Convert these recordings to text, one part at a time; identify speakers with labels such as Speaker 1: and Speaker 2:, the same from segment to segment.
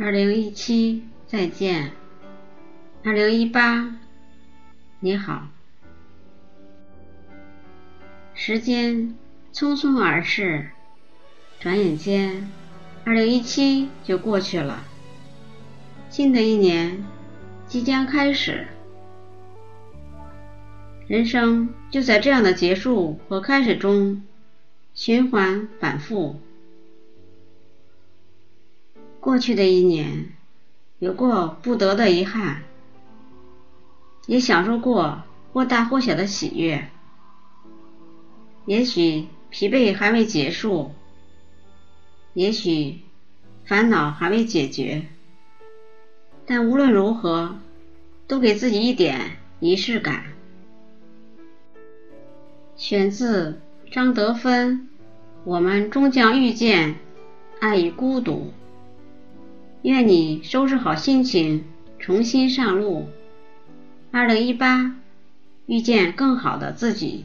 Speaker 1: 二零一七，再见。二零一八，你好。时间匆匆而逝，转眼间，二零一七就过去了。新的一年即将开始，人生就在这样的结束和开始中循环反复。过去的一年，有过不得的遗憾，也享受过或大或小的喜悦。也许疲惫还未结束，也许烦恼还未解决，但无论如何，都给自己一点仪式感。选自张德芬，《我们终将遇见爱与孤独》。愿你收拾好心情，重新上路。二零一八，遇见更好的自己。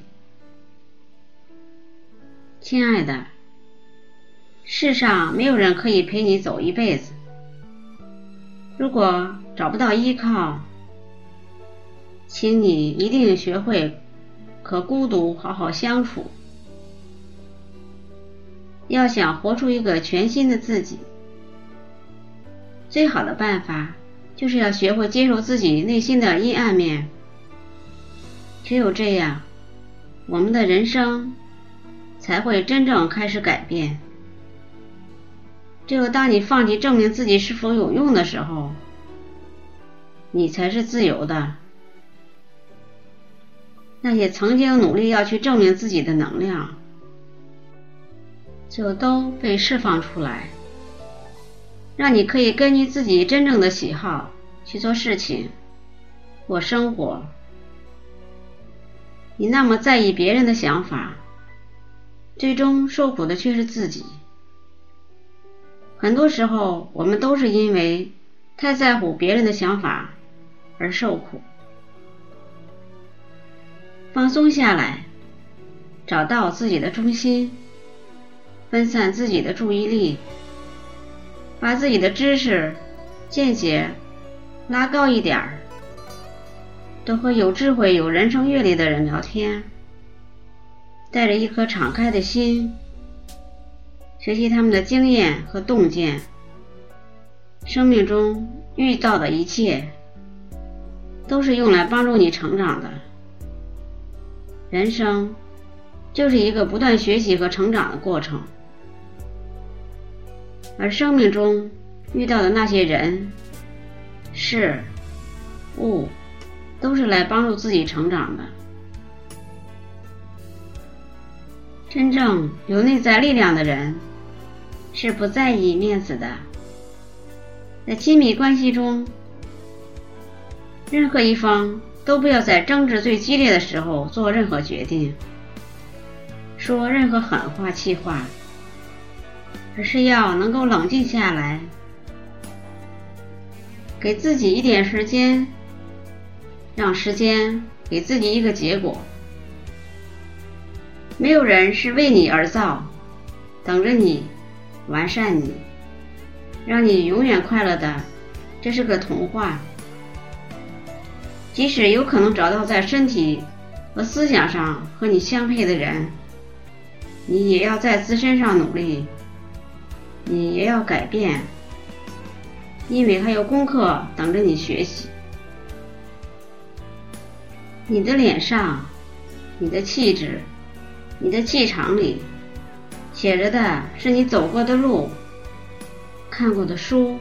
Speaker 1: 亲爱的，世上没有人可以陪你走一辈子。如果找不到依靠，请你一定学会和孤独好好相处。要想活出一个全新的自己。最好的办法就是要学会接受自己内心的阴暗面，只有这样，我们的人生才会真正开始改变。只有当你放弃证明自己是否有用的时候，你才是自由的。那些曾经努力要去证明自己的能量，就都被释放出来。让你可以根据自己真正的喜好去做事情、或生活。你那么在意别人的想法，最终受苦的却是自己。很多时候，我们都是因为太在乎别人的想法而受苦。放松下来，找到自己的中心，分散自己的注意力。把自己的知识、见解拉高一点儿，多和有智慧、有人生阅历的人聊天，带着一颗敞开的心，学习他们的经验和洞见。生命中遇到的一切，都是用来帮助你成长的。人生就是一个不断学习和成长的过程。而生命中遇到的那些人、事、物，都是来帮助自己成长的。真正有内在力量的人，是不在意面子的。在亲密关系中，任何一方都不要在争执最激烈的时候做任何决定，说任何狠话、气话。而是要能够冷静下来，给自己一点时间，让时间给自己一个结果。没有人是为你而造，等着你完善你，让你永远快乐的，这是个童话。即使有可能找到在身体和思想上和你相配的人，你也要在自身上努力。你也要改变，因为还有功课等着你学习。你的脸上、你的气质、你的气场里，写着的是你走过的路、看过的书、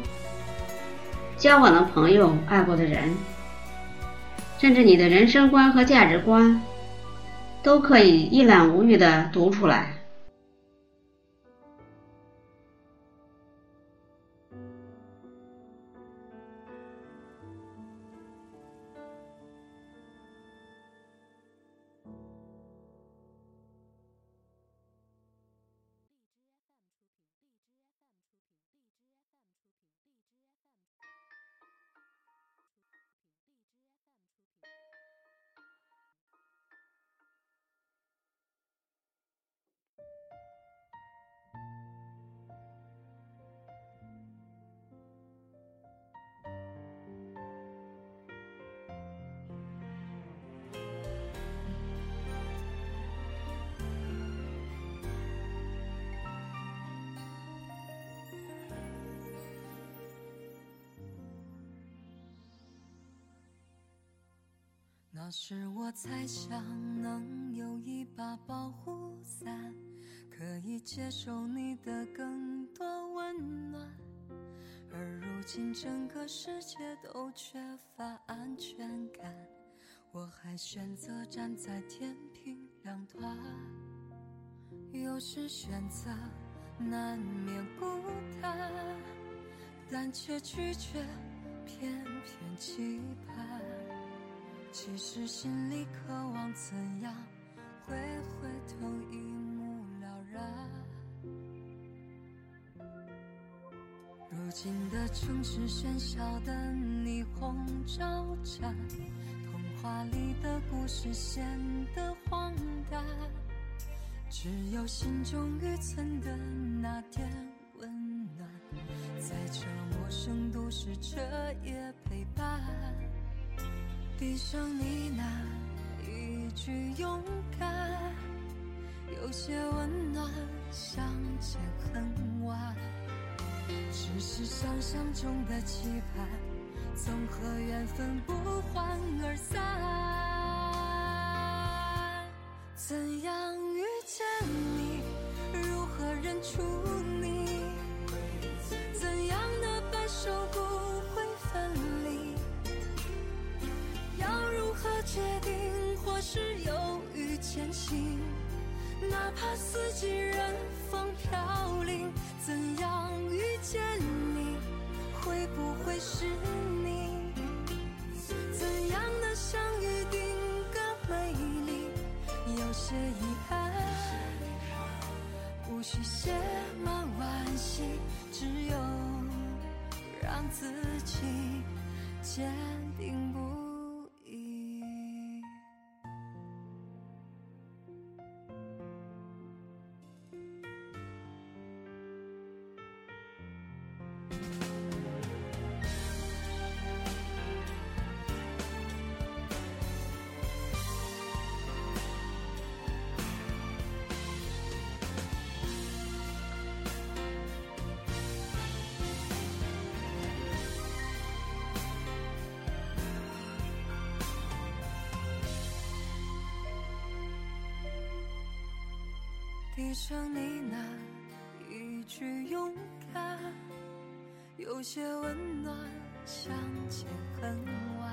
Speaker 1: 交往的朋友、爱过的人，甚至你的人生观和价值观，都可以一览无余的读出来。
Speaker 2: 那时我猜想能有一把保护伞，可以接受你的更多温暖。而如今整个世界都缺乏安全感，我还选择站在天平两端。有时选择难免孤单，但却拒绝偏偏期盼。其实心里渴望怎样会回头一目了然。如今的城市喧嚣的霓虹招展，童话里的故事显得荒诞，只有心中预存的那点温暖，在这陌生都市彻夜陪伴。闭上你那一句勇敢，有些温暖，相见恨晚。只是想象中的期盼，总和缘分不欢而散。怎样飘零。怎样遇见你？会不会是你？怎样的相遇定格美丽？有些遗憾，无需写满惋惜，只有让自己坚定不。一声呢喃一句勇敢，有些温暖，相见恨晚。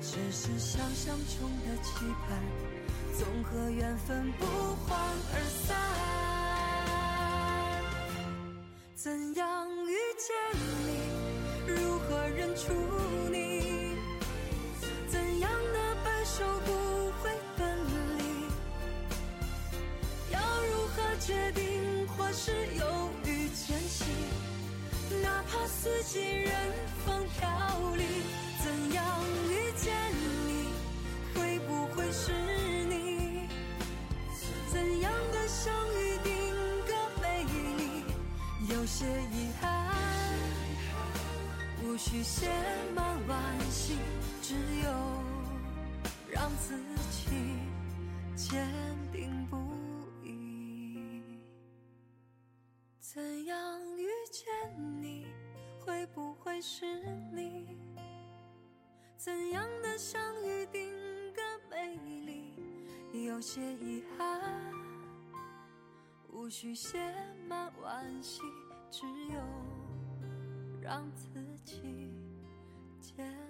Speaker 2: 只是想象中的期盼，总和缘分不欢而散。怎样遇见你？如何认出你？怎样的白首不决定，或是犹豫前行，哪怕四季任风飘零。怎样遇见你？会不会是你？怎样的相遇定格美丽？有些遗憾，无需写满惋惜，只有让自己坚定是你？怎样的相遇定格美丽？有些遗憾，无需写满惋惜，只有让自己坚。